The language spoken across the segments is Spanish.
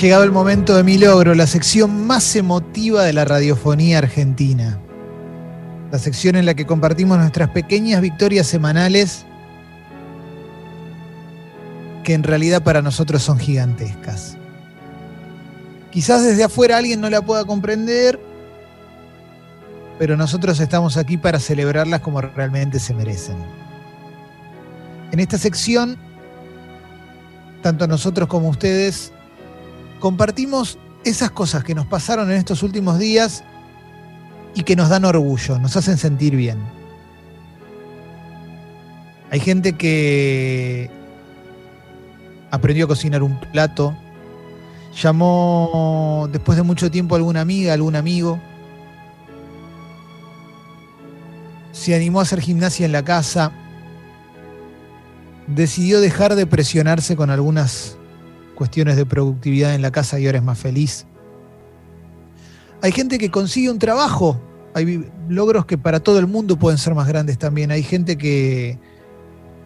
llegado el momento de mi logro, la sección más emotiva de la radiofonía argentina. La sección en la que compartimos nuestras pequeñas victorias semanales que en realidad para nosotros son gigantescas. Quizás desde afuera alguien no la pueda comprender, pero nosotros estamos aquí para celebrarlas como realmente se merecen. En esta sección, tanto nosotros como ustedes compartimos esas cosas que nos pasaron en estos últimos días y que nos dan orgullo, nos hacen sentir bien. Hay gente que aprendió a cocinar un plato, llamó después de mucho tiempo a alguna amiga, algún amigo, se animó a hacer gimnasia en la casa, decidió dejar de presionarse con algunas cuestiones de productividad en la casa y ahora es más feliz. Hay gente que consigue un trabajo, hay logros que para todo el mundo pueden ser más grandes también. Hay gente que,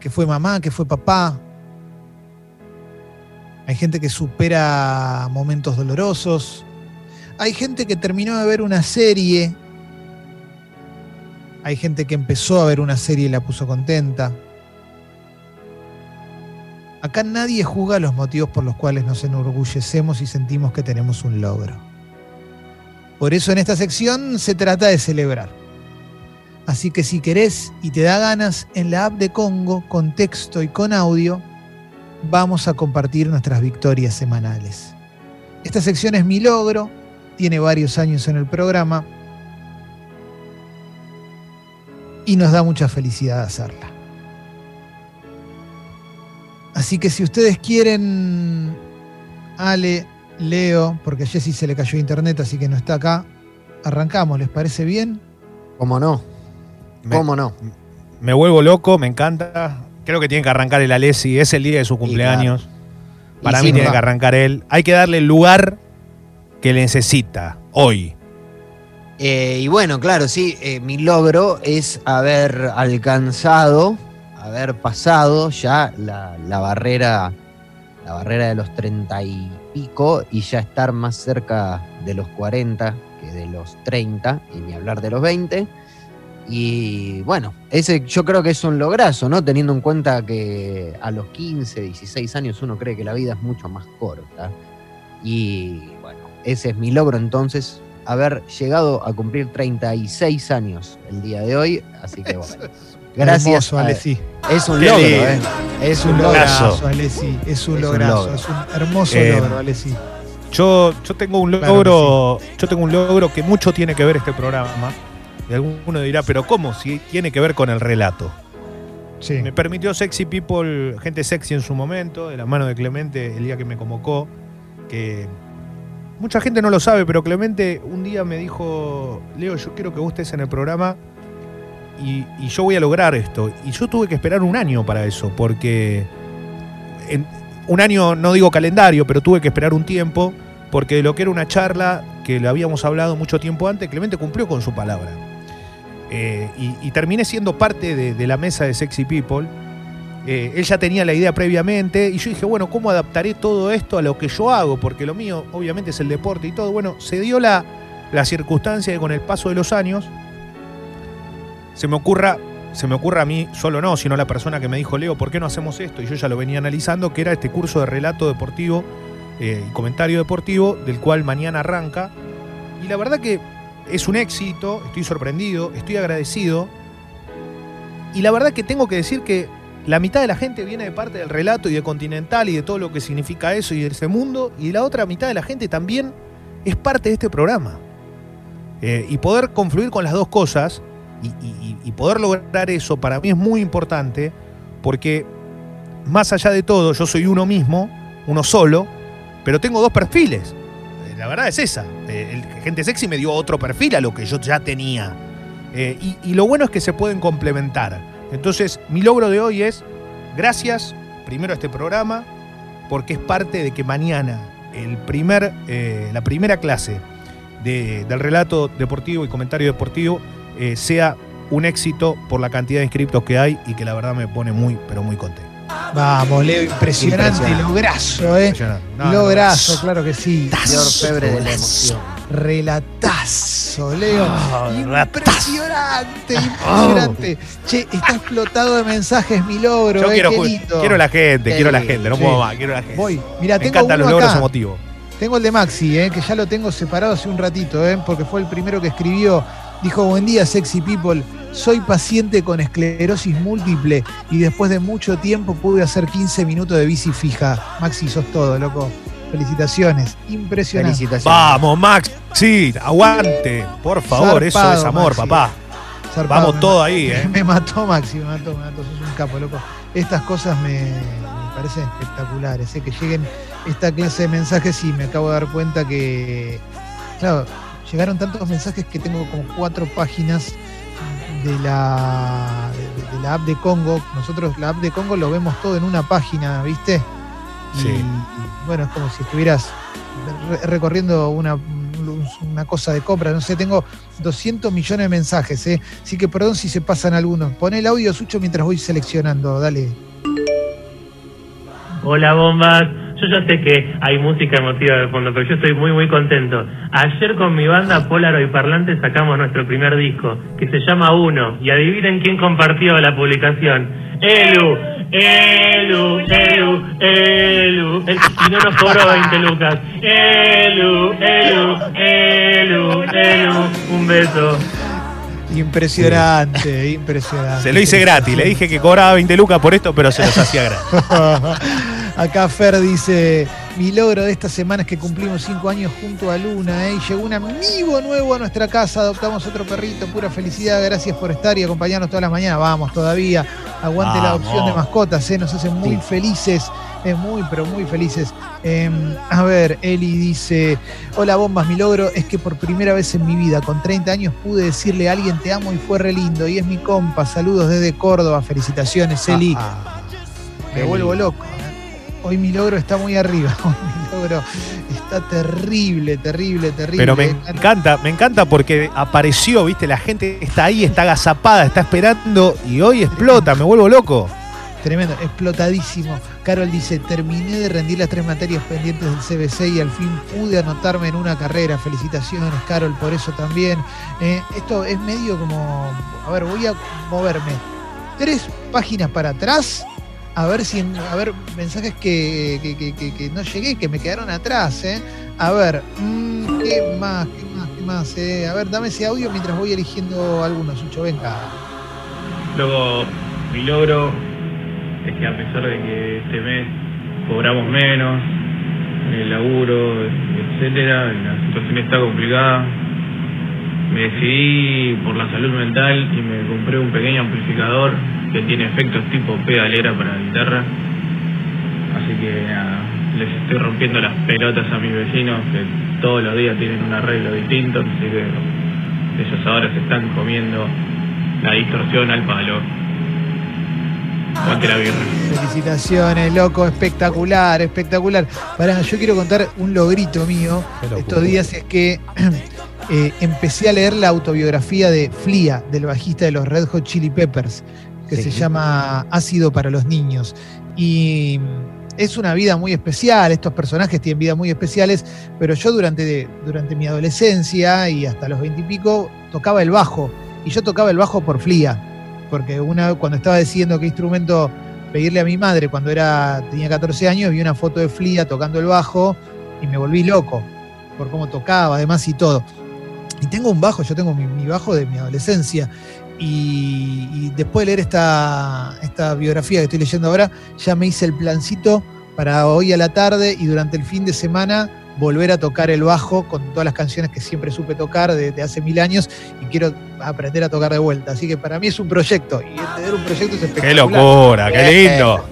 que fue mamá, que fue papá. Hay gente que supera momentos dolorosos. Hay gente que terminó de ver una serie. Hay gente que empezó a ver una serie y la puso contenta. Acá nadie juzga los motivos por los cuales nos enorgullecemos y sentimos que tenemos un logro. Por eso en esta sección se trata de celebrar. Así que si querés y te da ganas, en la app de Congo, con texto y con audio, vamos a compartir nuestras victorias semanales. Esta sección es mi logro, tiene varios años en el programa y nos da mucha felicidad hacerla. Así que si ustedes quieren, Ale, Leo, porque a Jessy se le cayó internet, así que no está acá, arrancamos, ¿les parece bien? ¿Cómo no? ¿Cómo no? Me vuelvo loco, me encanta. Creo que tiene que arrancar el Alessi, es el día de su cumpleaños. Para mí tiene que arrancar él. Hay que darle el lugar que necesita hoy. Eh, y bueno, claro, sí, eh, mi logro es haber alcanzado haber pasado ya la, barrera la barrera de los 30 y pico y ya estar más cerca de los 40 que de los 30 y ni hablar de los 20 y bueno, ese yo creo que es un lograzo, ¿no? Teniendo en cuenta que a los 15, 16 años uno cree que la vida es mucho más corta. Y bueno, ese es mi logro entonces, haber llegado a cumplir 36 años el día de hoy. Así que bueno. Gracias. Alessi. Es un logro, ¿eh? Es un lograzo, Alessi. Es un lograzo. Es un hermoso eh, logro, Alessi. Yo, yo tengo un logro, yo tengo un logro que mucho tiene que ver este programa. Y alguno dirá, pero ¿cómo? Si tiene que ver con el relato. Sí. Me permitió Sexy People, gente sexy en su momento, de la mano de Clemente el día que me convocó, que mucha gente no lo sabe, pero Clemente un día me dijo, Leo, yo quiero que vos estés en el programa y, yo voy a lograr esto. Y yo tuve que esperar un año para eso, porque en, un año, no digo calendario, pero tuve que esperar un tiempo, porque lo que era una charla que le habíamos hablado mucho tiempo antes, Clemente cumplió con su palabra. Eh, y, terminé siendo parte de, la mesa de Sexy People. Eh, él ya tenía la idea previamente y yo dije, bueno, ¿cómo adaptaré todo esto a lo que yo hago? Porque lo mío obviamente es el deporte y todo. Bueno, se dio la, la circunstancia de con el paso de los años se me ocurra, se me ocurra a mí, solo no, sino a la persona que me dijo, Leo, ¿por qué no hacemos esto? Y yo ya lo venía analizando, que era este curso de relato deportivo eh, y comentario deportivo, del cual mañana arranca. Y la verdad que es un éxito, estoy sorprendido, estoy agradecido. Y la verdad que tengo que decir que la mitad de la gente viene de parte del relato y de Continental y de todo lo que significa eso y de ese mundo, y la otra mitad de la gente también es parte de este programa. Eh, y poder confluir con las dos cosas y, poder lograr eso para mí es muy importante porque más allá de todo, yo soy uno mismo, uno solo, pero tengo dos perfiles. Eh, la verdad es esa. Eh, el gente sexy me dio otro perfil a lo que yo ya tenía. Eh, y, lo bueno es que se pueden complementar. Entonces, mi logro de hoy es, gracias primero a este programa, porque es parte de que mañana el primer, la primera clase del relato deportivo y comentario deportivo eh, sea un éxito por la cantidad de inscriptos que hay y que la verdad me pone muy, pero muy contento. Vamos, Leo, impresionante, lograzo, ¿eh? lograzo, claro que sí. Señor febre de la emoción. Relatazo, Leo. Oh, impresionante, impresionante. Che, está explotado de mensajes mi logro, Yo eh, quiero, quiero la gente, quiero la gente, no puedo más, quiero la gente. Voy, mira, Me encantan los logros emotivos. Tengo el de Maxi, eh, que ya lo tengo separado hace un ratito, eh, porque fue el primero que escribió. Dijo, buen día, sexy people. Soy paciente con esclerosis múltiple y después de mucho tiempo pude hacer 15 minutos de bici fija. Maxi, sos todo, loco. Felicitaciones. Impresionante. Felicitaciones. Vamos, Max. Sí, aguante. Por favor, eso es amor, papá. Vamos todo ahí, ¿eh? Me mató Maxi, me mató, me mató. Sos un capo, loco. Estas cosas me, parecen espectaculares. ¿eh? Que lleguen esta clase de mensajes y me acabo de dar cuenta que, claro, llegaron tantos mensajes que tengo como cuatro páginas de la, de, la app de Congo. Nosotros la app de Congo lo vemos todo en una página, ¿viste? Sí. Y, bueno, es como si estuvieras recorriendo una, una cosa de compra. No sé, tengo 200 millones de mensajes, ¿eh? Así que perdón si se pasan algunos. Pon el audio, Sucho, mientras voy seleccionando. Dale. Hola, bombas. Yo ya sé que hay música emotiva de fondo, pero yo estoy muy, muy contento. Ayer con mi banda Polaro y Parlante sacamos nuestro primer disco, que se llama Uno, y adivinen quién compartió la publicación. Elu, Elu, Elu, Elu. y no nos cobró 20 lucas. Elu, Elu, Elu, Elu. Un beso. Impresionante, impresionante. Se lo hice gratis, le dije que cobraba 20 lucas por esto, pero se los hacía gratis. Acá Fer dice, mi logro de esta semana es que cumplimos cinco años junto a Luna, ¿eh? y llegó un amigo nuevo a nuestra casa, adoptamos otro perrito, pura felicidad, gracias por estar y acompañarnos todas las mañanas, vamos todavía, aguante la adopción de mascotas, ¿eh? nos hacen muy felices, es muy, pero muy felices. Em, a ver, Eli dice, hola bombas, mi logro es que por primera vez en mi vida, con 30 años, pude decirle a alguien te amo y fue re lindo, y es mi compa, saludos desde Córdoba, felicitaciones, Eli. Me vuelvo loco. Hoy mi logro está muy arriba. Hoy mi logro está terrible, terrible, terrible. Pero me encanta, me encanta porque apareció, viste, la gente está ahí, está agazapada, está esperando y hoy explota, me vuelvo loco. Tremendo, explotadísimo. Carol dice, terminé de rendir las tres materias pendientes del CBC y al fin pude anotarme en una carrera. Felicitaciones, Carol, por eso también. Eh, esto es medio como, a ver, voy a moverme tres páginas para atrás a ver si a ver mensajes que, que, no llegué, que me quedaron atrás, ¿eh? A ver, mm, ¿qué más? ¿Qué más? ¿Qué más? Eh? A ver, dame ese audio mientras voy eligiendo algunos, Sucho, venga. Luego, mi logro es que a pesar de que este mes cobramos menos, el laburo, etcétera, la situación está complicada, me decidí por la salud mental y me compré un pequeño amplificador que tiene efectos tipo pedalera para la guitarra. Así que les estoy rompiendo las pelotas a mis vecinos que todos los días tienen un arreglo distinto, así que ellos ahora se están comiendo la distorsión al palo. La birra. Felicitaciones, loco, espectacular, espectacular. Para, yo quiero contar un logrito mío estos días es que eh, empecé a leer la autobiografía de Flia, del bajista de los Red Hot Chili Peppers que se llama Ácido para los niños. Y es una vida muy especial, estos personajes tienen vidas muy especiales, pero yo durante, durante mi adolescencia y hasta los veintipico tocaba el bajo, y yo tocaba el bajo por flia, porque una, cuando estaba decidiendo qué instrumento pedirle a mi madre cuando era, tenía 14 años, vi una foto de flia tocando el bajo y me volví loco por cómo tocaba, además y todo. Y tengo un bajo, yo tengo mi bajo de mi adolescencia, y, después de leer esta, esta biografía que estoy leyendo ahora, ya me hice el plancito para hoy a la tarde y durante el fin de semana volver a tocar el bajo con todas las canciones que siempre supe tocar desde hace mil años y quiero aprender a tocar de vuelta. Así que para mí es un proyecto y entender un proyecto es espectacular. ¡Qué locura! ¡Qué lindo!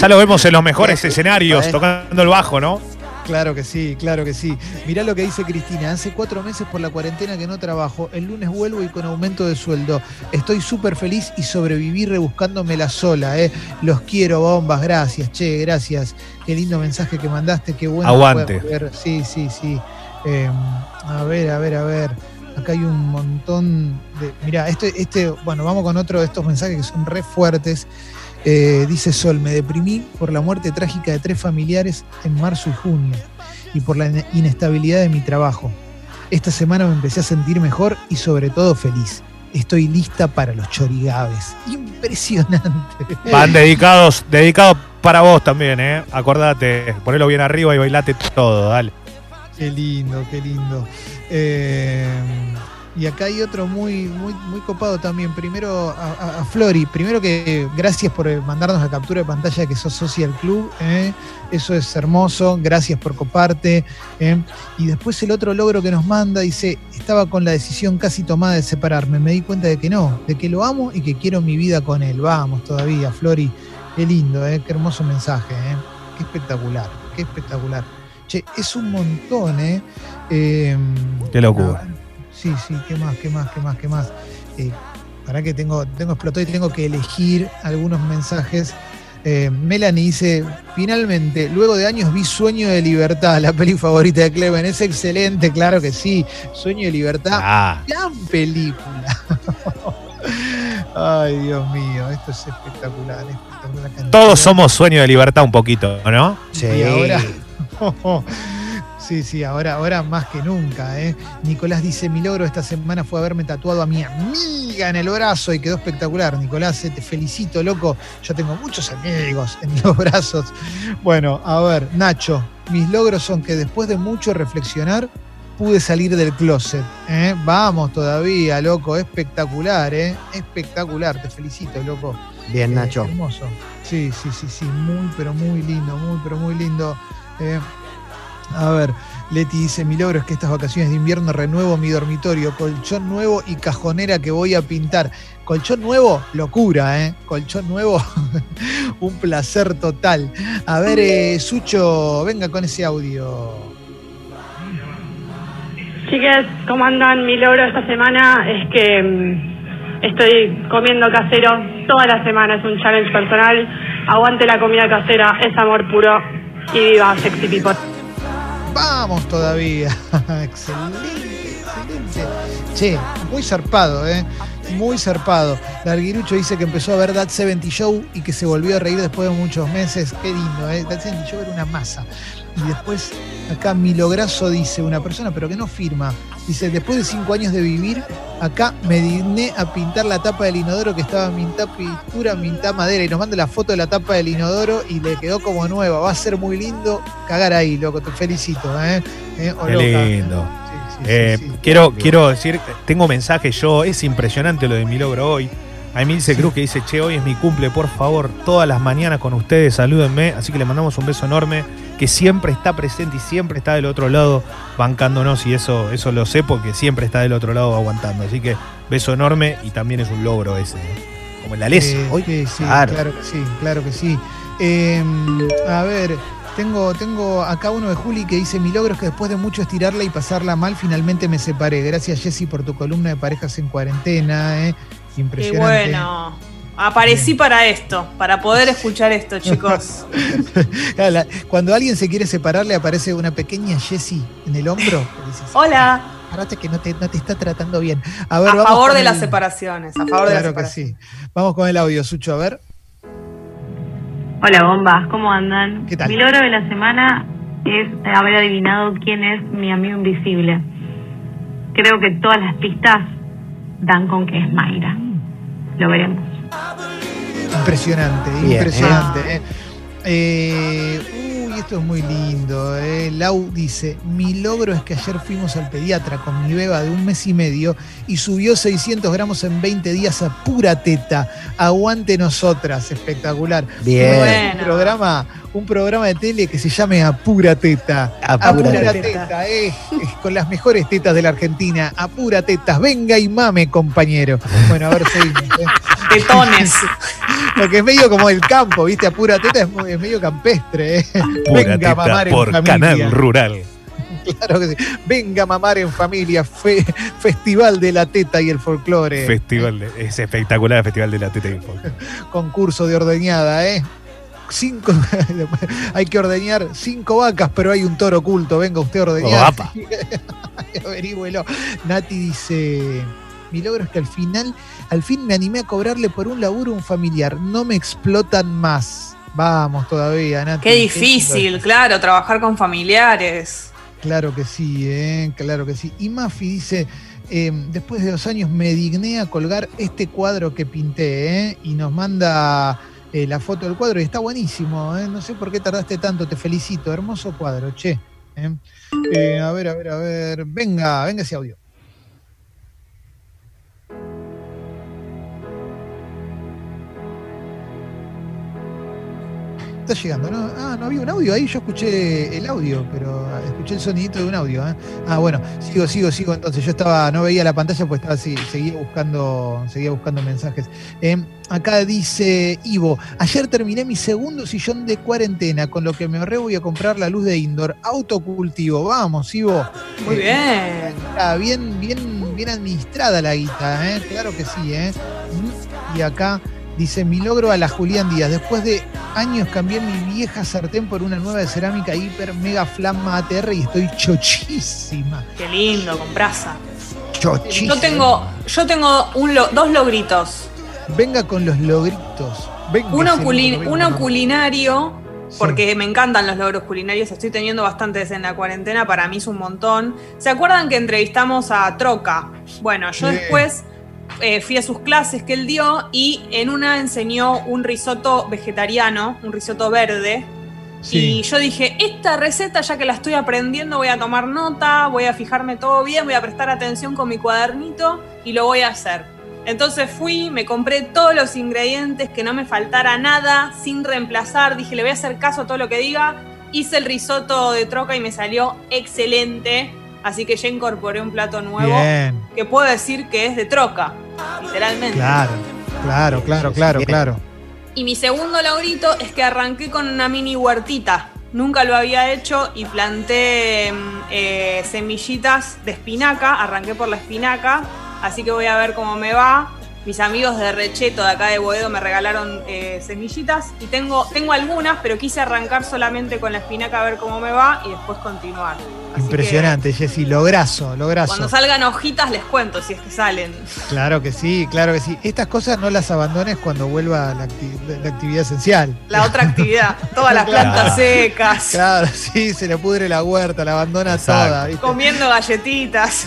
Ya lo vemos en los mejores escenarios tocando el bajo, ¿no? Claro que sí, claro que sí. Mirá lo que dice Cristina. Hace cuatro meses por la cuarentena que no trabajo. El lunes vuelvo y con aumento de sueldo. Estoy súper feliz y sobreviví rebuscándomela sola. ¿eh? Los quiero, bombas. Gracias, che, gracias. Qué lindo mensaje que mandaste. Qué bueno. Aguante. Sí, sí, sí. Em, a ver, a ver, a ver. Acá hay un montón de. Mirá, este, este, bueno, vamos con otro de estos mensajes que son re fuertes. Eh, dice Sol, me deprimí por la muerte trágica de tres familiares en marzo y junio y por la inestabilidad de mi trabajo. Esta semana me empecé a sentir mejor y sobre todo feliz. Estoy lista para los chorigabes. Impresionante. Van dedicados, dedicados para vos también, ¿eh? Acordate, ponelo bien arriba y bailate todo, dale. Qué lindo, qué lindo. Eh, y acá hay otro muy, muy, muy copado también. Primero a, Flori. Primero que gracias por mandarnos la captura de pantalla de que sos socia del club. ¿eh? Eso es hermoso. Gracias por coparte. ¿eh? Y después el otro logro que nos manda dice, estaba con la decisión casi tomada de separarme. Me di cuenta de que no, de que lo amo y que quiero mi vida con él. Vamos todavía, Flori. Qué lindo, ¿eh? qué hermoso mensaje. ¿eh? Qué espectacular, qué espectacular. Che, es un montón, ¿eh? qué locura. Sí, sí, ¿qué más, qué más, qué más, qué más? Eh, para que tengo, tengo explotado y tengo que elegir algunos mensajes. Eh, Melanie dice, finalmente, luego de años vi Sueño de Libertad, la peli favorita de Cleven. Es excelente, claro que sí. Sueño de Libertad, ah. gran película. Ay, Dios mío, esto es espectacular. Todos somos Sueño de Libertad un poquito, ¿no? Sí. Y ahora... Sí, sí, ahora, ahora más que nunca. ¿eh? Nicolás dice, mi logro esta semana fue haberme tatuado a mi amiga en el brazo y quedó espectacular. Nicolás, eh, te felicito, loco. Yo tengo muchos amigos en los brazos. Bueno, a ver, Nacho, mis logros son que después de mucho reflexionar, pude salir del closet. ¿eh? Vamos todavía, loco, espectacular, ¿eh? Espectacular, te felicito, loco. Bien, Nacho. hermoso. Sí, sí, sí, sí, muy, pero muy lindo, muy, pero muy lindo. A ver, Leti dice, mi logro es que estas vacaciones de invierno renuevo mi dormitorio, colchón nuevo y cajonera que voy a pintar. Colchón nuevo, locura, ¿eh? Colchón nuevo, un placer total. A ver, eh, Sucho, venga con ese audio. Chicas, ¿cómo andan? Mi logro esta semana es que mm, estoy comiendo casero toda la semana, es un challenge personal. Aguante la comida casera, es amor puro y viva Sexy People. Vamos todavía. excelente, excelente. Che, muy zarpado, ¿eh? Muy zarpado. Larguirucho dice que empezó a ver That 70 Show y que se volvió a reír después de muchos meses. Qué lindo, ¿eh? That 70 Show era una masa. Y después, acá Milograso dice una persona, pero que no firma. Dice, después de cinco años de vivir, acá me digné a pintar la tapa del inodoro que estaba minta pintura, minta madera. Y nos manda la foto de la tapa del inodoro y le quedó como nueva. Va a ser muy lindo cagar ahí, loco. Te felicito, ¿eh? ¿Eh? Qué lindo. Eh, quiero, quiero decir, tengo mensaje yo, es impresionante lo de mi logro hoy. Hay Milce Cruz que dice, che, hoy es mi cumple, por favor, todas las mañanas con ustedes, salúdenme. Así que le mandamos un beso enorme, que siempre está presente y siempre está del otro lado bancándonos. Y eso, eso lo sé porque siempre está del otro lado aguantando. Así que beso enorme y también es un logro ese. ¿eh? Como el Ales. Eh, hoy, sí, claro. que sí, claro que sí. Em, a ver, tengo, tengo acá uno de Juli que dice: Mi logro es que después de mucho estirarla y pasarla mal, finalmente me separé. Gracias, Jessy, por tu columna de parejas en cuarentena. ¿eh? Impresionante. Y bueno, aparecí para esto, para poder escuchar esto, chicos. Cuando alguien se quiere separar, le aparece una pequeña Jessie en el hombro. Hola. Parate que no te, no te está tratando bien. A, ver, a favor de las separaciones, a favor de las separaciones. que sí. Vamos con el audio, Sucho, a ver. Hola, bombas, ¿cómo andan? ¿Qué tal? Mi logro de la semana es haber adivinado quién es mi amigo invisible. Creo que todas las pistas dan con que es Mayra lo veremos. Impresionante, impresionante. ¿eh? Eh, esto es muy lindo. Eh. Lau dice, mi logro es que ayer fuimos al pediatra con mi beba de un mes y medio y subió 600 gramos en 20 días a pura teta. Aguante nosotras, espectacular. Bien. Un programa, un programa de tele que se llame Apura Teta. Apura, Teta, eh, con las mejores tetas de la Argentina. Apura Tetas, venga y mame, compañero. Bueno, a ver, seguimos. Eh. Tetones. Porque es medio como el campo, ¿viste? Apura Teta es, medio campestre. Eh. venga a mamar por en familia. Canal Rural. Claro que sí. Venga a mamar en familia. Festival de la Teta y el Folclore. Festival es espectacular el Festival de la Teta y el Folclore. Concurso de ordeñada, ¿eh? cinco, hay que ordeñar cinco vacas, pero hay un toro oculto. Venga usted a ordeñar. Averígüelo. Nati dice. Mi logro es que al final, al fin me animé a cobrarle por un laburo un familiar. No me explotan más. Vamos todavía, Nati. Qué difícil, claro, trabajar con familiares. Claro que sí, ¿eh? claro que sí. Y Mafi dice, em, después de dos años me digné a colgar este cuadro que pinté ¿eh? y nos manda eh, la foto del cuadro y está buenísimo. ¿eh? No sé por qué tardaste tanto, te felicito. Hermoso cuadro, che. ¿eh? a ver, a ver, a ver. Venga, venga ese audio. Está llegando, ¿no? Ah, no había un audio ahí, yo escuché el audio, pero escuché el sonidito de un audio. ¿eh? Ah, bueno, sigo, sigo, sigo. Entonces yo estaba, no veía la pantalla, pues estaba así, seguía buscando, seguía buscando mensajes. Eh, acá dice Ivo, ayer terminé mi segundo sillón de cuarentena, con lo que me ahorré voy a comprar la luz de indoor, autocultivo. Vamos, Ivo. Muy bien. bien, bien, bien administrada la guita, ¿eh? Claro que sí, ¿eh? Y acá Dice, mi logro a la Julián Díaz. Después de años cambié mi vieja sartén por una nueva de cerámica hiper mega flama ATR y estoy chochísima. Qué lindo, con brasa. Chochísima. Yo tengo, yo tengo dos logritos. Venga con los logritos. uno, culinario, porque me encantan los logros culinarios. Estoy teniendo bastantes en la cuarentena. Para mí es un montón. ¿Se acuerdan que entrevistamos a Troca? Bueno, yo después eh, fui a sus clases que él dio y en una enseñó un risotto vegetariano, un risotto verde. Y yo dije, esta receta ya que la estoy aprendiendo voy a tomar nota, voy a fijarme todo bien, voy a prestar atención con mi cuadernito y lo voy a hacer. Entonces fui, me compré todos los ingredientes, que no me faltara nada, sin reemplazar, dije, le voy a hacer caso a todo lo que diga. Hice el risotto de troca y me salió excelente. Así que ya incorporé un plato nuevo que puedo decir que es de troca, literalmente. Claro, claro, claro, claro, claro. Y mi segundo laurito es que arranqué con una mini huertita. Nunca lo había hecho y planté mm, eh, semillitas de espinaca. Arranqué por la espinaca, así que voy a ver cómo me va mis amigos de Recheto de acá de Boedo me regalaron eh, semillitas y tengo, tengo algunas, pero quise arrancar solamente con la espinaca a ver cómo me va y después continuar. Impresionante, Jessy, lograzo, lograzo. Cuando salgan hojitas les cuento si es que salen. Claro que sí, claro que sí. Estas cosas no las abandones cuando vuelva la, actividad esencial. La otra actividad, todas las plantas secas. Claro, sí, se le pudre la huerta, la abandona toda. Comiendo galletitas.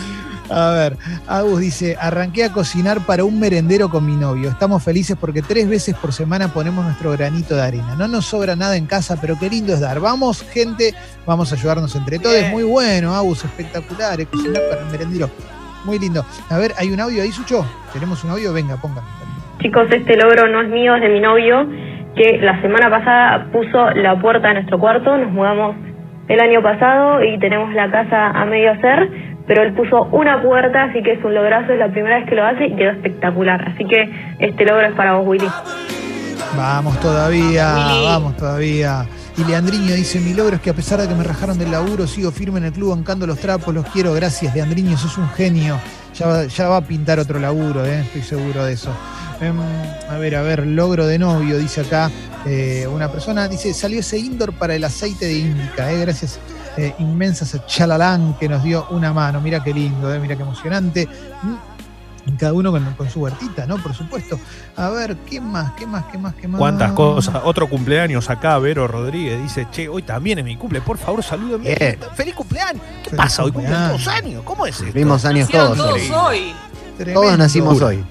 A ver, Agus dice, arranqué a cocinar para un merendero con mi novio. Estamos felices porque tres veces por semana ponemos nuestro granito de arena. No nos sobra nada en casa, pero qué lindo es dar. Vamos, gente, vamos a ayudarnos entre todos. Muy bueno, Agus, espectacular, eh, cocinar para el merendero. Muy lindo. A ver, ¿hay un audio ahí, Sucho? ¿Tenemos un audio? Venga, pongan. Chicos, este logro no es mío, es de mi novio, que la semana pasada puso la puerta de nuestro cuarto. Nos mudamos el año pasado y tenemos la casa a medio hacer pero él puso una puerta, así que es un lograzo, es la primera vez que lo hace y quedó espectacular. Así que este logro es para vos, Willy. Vamos todavía, vamos todavía. Y Leandriño dice, mi logro es que a pesar de que me rajaron del laburo, sigo firme en el club bancando los trapos, los quiero, gracias Leandriño, sos un genio. Ya va, ya va a pintar otro laburo, eh, estoy seguro de eso. Em, a ver, a ver, logro de novio, dice acá eh, una persona, dice, salió ese indoor para el aceite de indica, eh, gracias eh, inmensas Chalalán que nos dio una mano. Mira qué lindo, eh, mira qué emocionante. Cada uno con, su huertita, ¿no? Por supuesto. A ver, ¿qué más? ¿Qué más? ¿Qué más? ¿Qué más? ¿Cuántas cosas? Otro cumpleaños acá, Vero Rodríguez dice, che, hoy también es mi cumple, por favor, salúdenme. ¡Feliz cumpleaños! ¿Qué pasa? Hoy cumplen dos años. ¿Cómo es eso? Vimos años todos. Todos hoy. Todos nacimos hoy.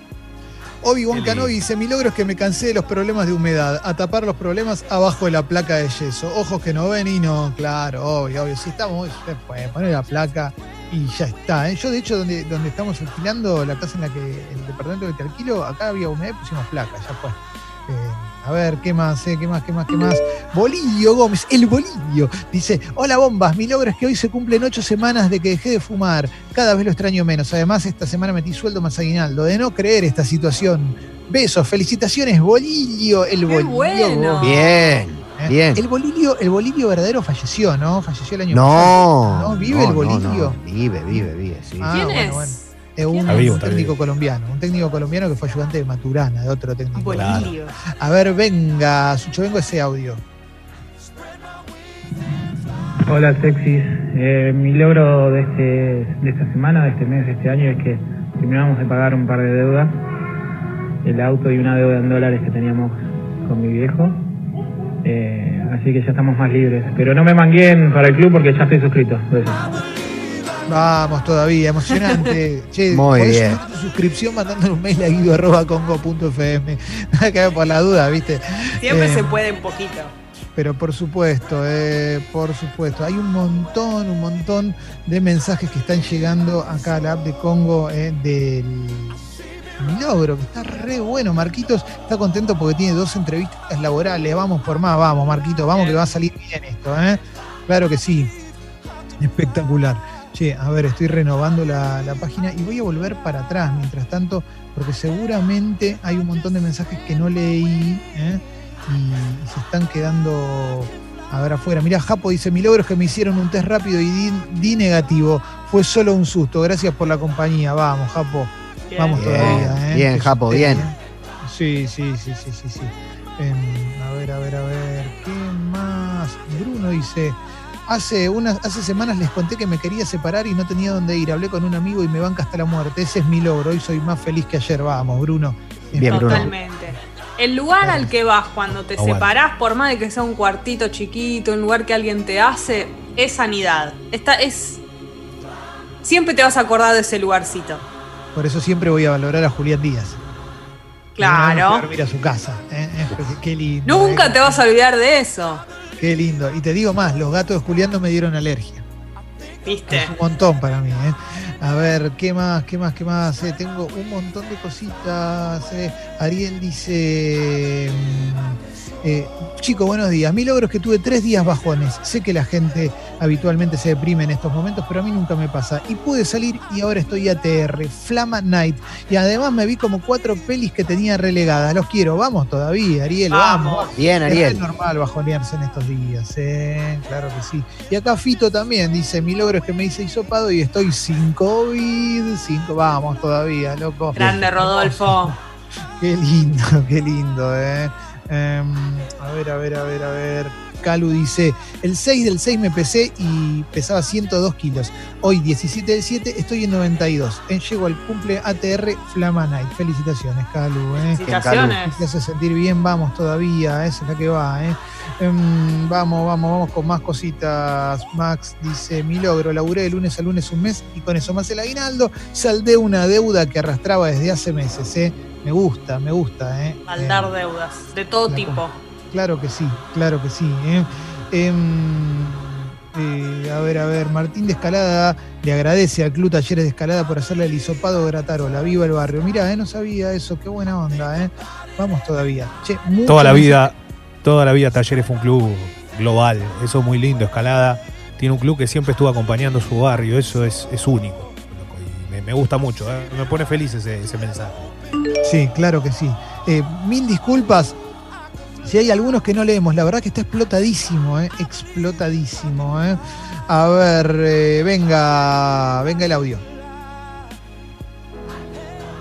Obi-Wan Kenobi dice, mi logro es que me cansé de los problemas de humedad, a tapar los problemas abajo de la placa de yeso. Ojos que no ven y no, claro, obvio, obvio. Si estamos, se puede poner la placa y ya está. ¿eh? Yo, de hecho, donde, donde estamos alquilando, la casa en la que, el departamento que te alquilo, acá había humedad y pusimos placa, ya fue. Eh, a ver, ¿qué más? Eh? ¿Qué más? ¿Qué más? ¿Qué más? Bolillo Gómez, el Bolillo. Dice, hola bombas, mi logro es que hoy se cumplen ocho semanas de que dejé de fumar. Cada vez lo extraño menos. Además, esta semana metí sueldo más aguinaldo. De no creer esta situación. Besos, felicitaciones, Bolillo, el Bolillo. Bien. ¿Eh? Bien. El Bolillo, el Bolillo verdadero falleció, ¿no? Falleció el año no, pasado. ¿No? ¿Vive el Bolillo? Vive, vive, vive, sí. Ah, ¿Quién es? Un, técnico colombiano, un técnico colombiano que fue ayudante de Maturana, de otro técnico. A ver, venga, Sucho, vengo ese audio. Hola, sexys. Eh, mi logro de, este, de esta semana, de este mes, de este año es que terminamos de pagar un par de deudas, el auto y una deuda en dólares que teníamos con mi viejo. Eh, así que ya estamos más libres. Pero no me manguen para el club porque ya estoy suscrito. Vamos todavía, emocionante. che, Muy bien. tu suscripción mandando un mail a guido.congo.fm. Nada que ver por la duda, ¿viste? Siempre se puede un poquito pero por supuesto, eh, por supuesto. Hay un montón, un montón de mensajes que están llegando acá a la app de Congo eh, del logro, que está re bueno. Marquitos está contento porque tiene dos entrevistas laborales. Vamos por más, vamos, Marquito, vamos que va a salir bien esto, ¿eh? Claro que sí. Espectacular. Che, a ver, estoy renovando la, la, página y voy a volver para atrás mientras tanto, porque seguramente hay un montón de mensajes que no leí. ¿eh? y, se están quedando a ver afuera. Mira, Japo dice, mi logro es que me hicieron un test rápido y di, negativo. Fue solo un susto. Gracias por la compañía. Vamos, Japo. Vamos todavía. ¿eh? Bien, Japo, bien. Sí, sí, sí, sí, sí, sí. Em, a ver, a ver, a ver. ¿Qué más? Bruno dice, hace, unas, hace semanas les conté que me quería separar y no tenía dónde ir. Hablé con un amigo y me banca hasta la muerte. Ese es mi logro. Hoy soy más feliz que ayer. Vamos, Bruno. Bien, Totalmente. El lugar al que vas cuando te separás, por más de que sea un cuartito chiquito, un lugar que alguien te hace, es sanidad. Esta es. Siempre te vas a acordar de ese lugarcito. Por eso siempre voy a valorar a Julián Díaz. Claro. Mira su casa. ¿eh? Qué lindo. Nunca ¿eh? te vas a olvidar de eso. Qué lindo. Y te digo más, los gatos de Julián no me dieron alergia. ¿Viste? Es un montón para mí. ¿eh? A ver, ¿qué más? ¿Qué más? ¿Qué más? Eh, tengo un montón de cositas. Eh. Ariel dice. Eh, chico, buenos días. Mi logro es que tuve tres días bajones. Sé que la gente habitualmente se deprime en estos momentos, pero a mí nunca me pasa. Y pude salir y ahora estoy ATR, Flama Night. Y además me vi como cuatro pelis que tenía relegadas. Los quiero. Vamos todavía, Ariel. Vamos. Bien, Ariel. Es normal bajonearse en estos días. ¿eh? Claro que sí. Y acá Fito también dice: Mi logro es que me hice hisopado y estoy sin COVID. Cinco. Vamos todavía, loco. Grande, Rodolfo. Qué lindo, qué lindo, ¿eh? Em, a ver, a ver, a ver, a ver. Calu dice, el 6 del 6 me pesé y pesaba 102 kilos. Hoy, 17 del 7, estoy en 92. Eh, llego al cumple ATR Flama Night. Felicitaciones, Calu. Eh. Felicitaciones. Te hace sentir bien, vamos todavía, esa es la que va. Eh. Em, vamos, vamos, vamos con más cositas. Max dice, mi logro, laburé de lunes a lunes un mes y con eso más el aguinaldo, saldé una deuda que arrastraba desde hace meses. Eh. Me gusta, me gusta. ¿eh? Saldar eh, deudas, de todo tipo. Claro que sí, claro que sí. ¿eh? Em, eh, a ver, a ver, Martín de Escalada le agradece al Club Talleres de Escalada por hacerle el hisopado gratarola. Viva el barrio. Mira, no sabía eso, qué buena onda. ¿eh? Vamos todavía. toda la vida, toda la vida Talleres fue un club global. Eso es muy lindo. Escalada tiene un club que siempre estuvo acompañando su barrio. Eso es, es único. me, gusta mucho. Me pone feliz ese, ese mensaje. Sí, claro que sí. Eh, mil disculpas. Si hay algunos que no leemos, la verdad que está explotadísimo, eh, explotadísimo. Eh. A ver, eh, venga, venga el audio.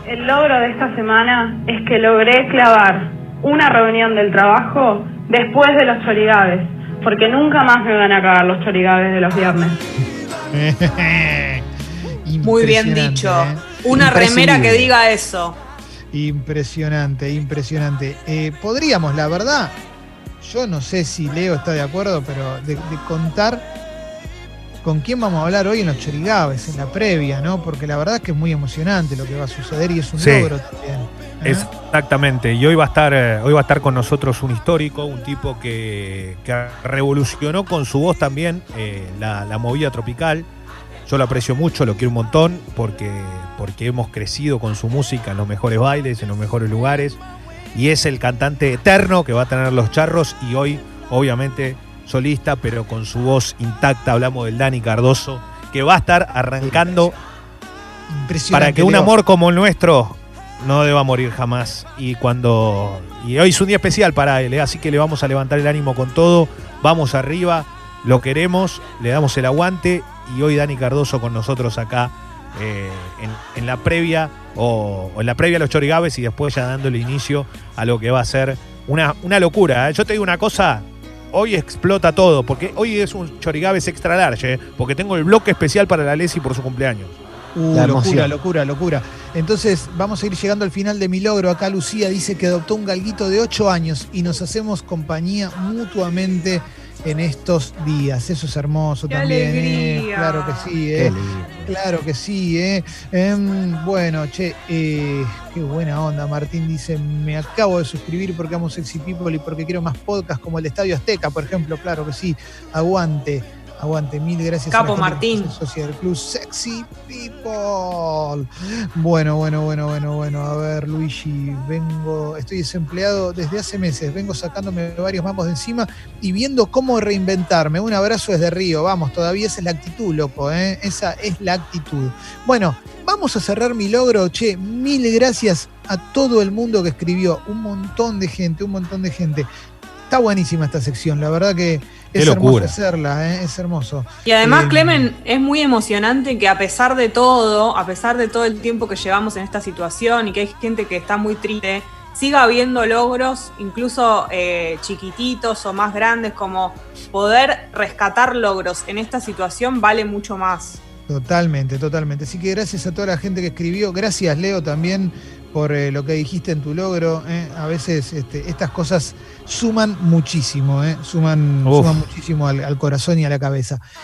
El logro de esta semana es que logré clavar una reunión del trabajo después de los chorigaves, porque nunca más me van a cagar los chorigaves de los viernes. Muy bien dicho. Una remera que diga eso. Impresionante, impresionante. Eh, podríamos, la verdad, yo no sé si Leo está de acuerdo, pero de, contar con quién vamos a hablar hoy en los Chorigaves, en la previa, ¿no? Porque la verdad es que es muy emocionante lo que va a suceder y es un logro también. ¿eh? Exactamente. Y hoy va a estar, eh, hoy va a estar con nosotros un histórico, un tipo que, revolucionó con su voz también la, la movida tropical yo lo aprecio mucho, lo quiero un montón, porque, porque hemos crecido con su música en los mejores bailes, en los mejores lugares. Y es el cantante eterno que va a tener los charros y hoy, obviamente, solista, pero con su voz intacta. Hablamos del Dani Cardoso, que va a estar arrancando para que un amor como el nuestro no deba morir jamás. Y cuando. Y hoy es un día especial para él, ¿eh? así que le vamos a levantar el ánimo con todo. Vamos arriba, lo queremos, le damos el aguante y hoy Dani Cardoso con nosotros acá eh, en, la previa o, en la previa a los Chorigaves y después ya dándole inicio a lo que va a ser una, una locura. ¿eh? Yo te digo una cosa, hoy explota todo, porque hoy es un Chorigaves extra large, ¿eh? porque tengo el bloque especial para la Lesi por su cumpleaños. Uh, locura, locura, locura. Entonces, vamos a ir llegando al final de mi logro. Acá Lucía dice que adoptó un galguito de 8 años y nos hacemos compañía mutuamente en estos días. Eso es hermoso también. ¿eh? Claro que sí, ¿eh? Claro que sí, ¿eh? Em, bueno, che, eh, qué buena onda. Martín dice: Me acabo de suscribir porque amo Sexy People y porque quiero más podcasts como el de Estadio Azteca, por ejemplo. Claro que sí. Aguante. Aguante, mil gracias. Capo Martín. Social Club Sexy People. Bueno, bueno, bueno, bueno, bueno. A ver, Luigi, vengo, estoy desempleado desde hace meses. Vengo sacándome varios mamos de encima y viendo cómo reinventarme. Un abrazo desde Río. Vamos, todavía esa es la actitud, loco. ¿eh? Esa es la actitud. Bueno, vamos a cerrar mi logro. Che, mil gracias a todo el mundo que escribió. Un montón de gente, un montón de gente. Está buenísima esta sección, la verdad que es hermoso hacerla, ¿eh? es hermoso. Y además, eh, Clemen, es muy emocionante que a pesar de todo, a pesar de todo el tiempo que llevamos en esta situación y que hay gente que está muy triste, siga habiendo logros, incluso eh, chiquititos o más grandes, como poder rescatar logros en esta situación vale mucho más. Totalmente, totalmente. Así que gracias a toda la gente que escribió. Gracias, Leo, también por eh, lo que dijiste en tu logro. Eh. A veces este, estas cosas suman muchísimo, eh. suman, suman muchísimo al, al, corazón y a la cabeza.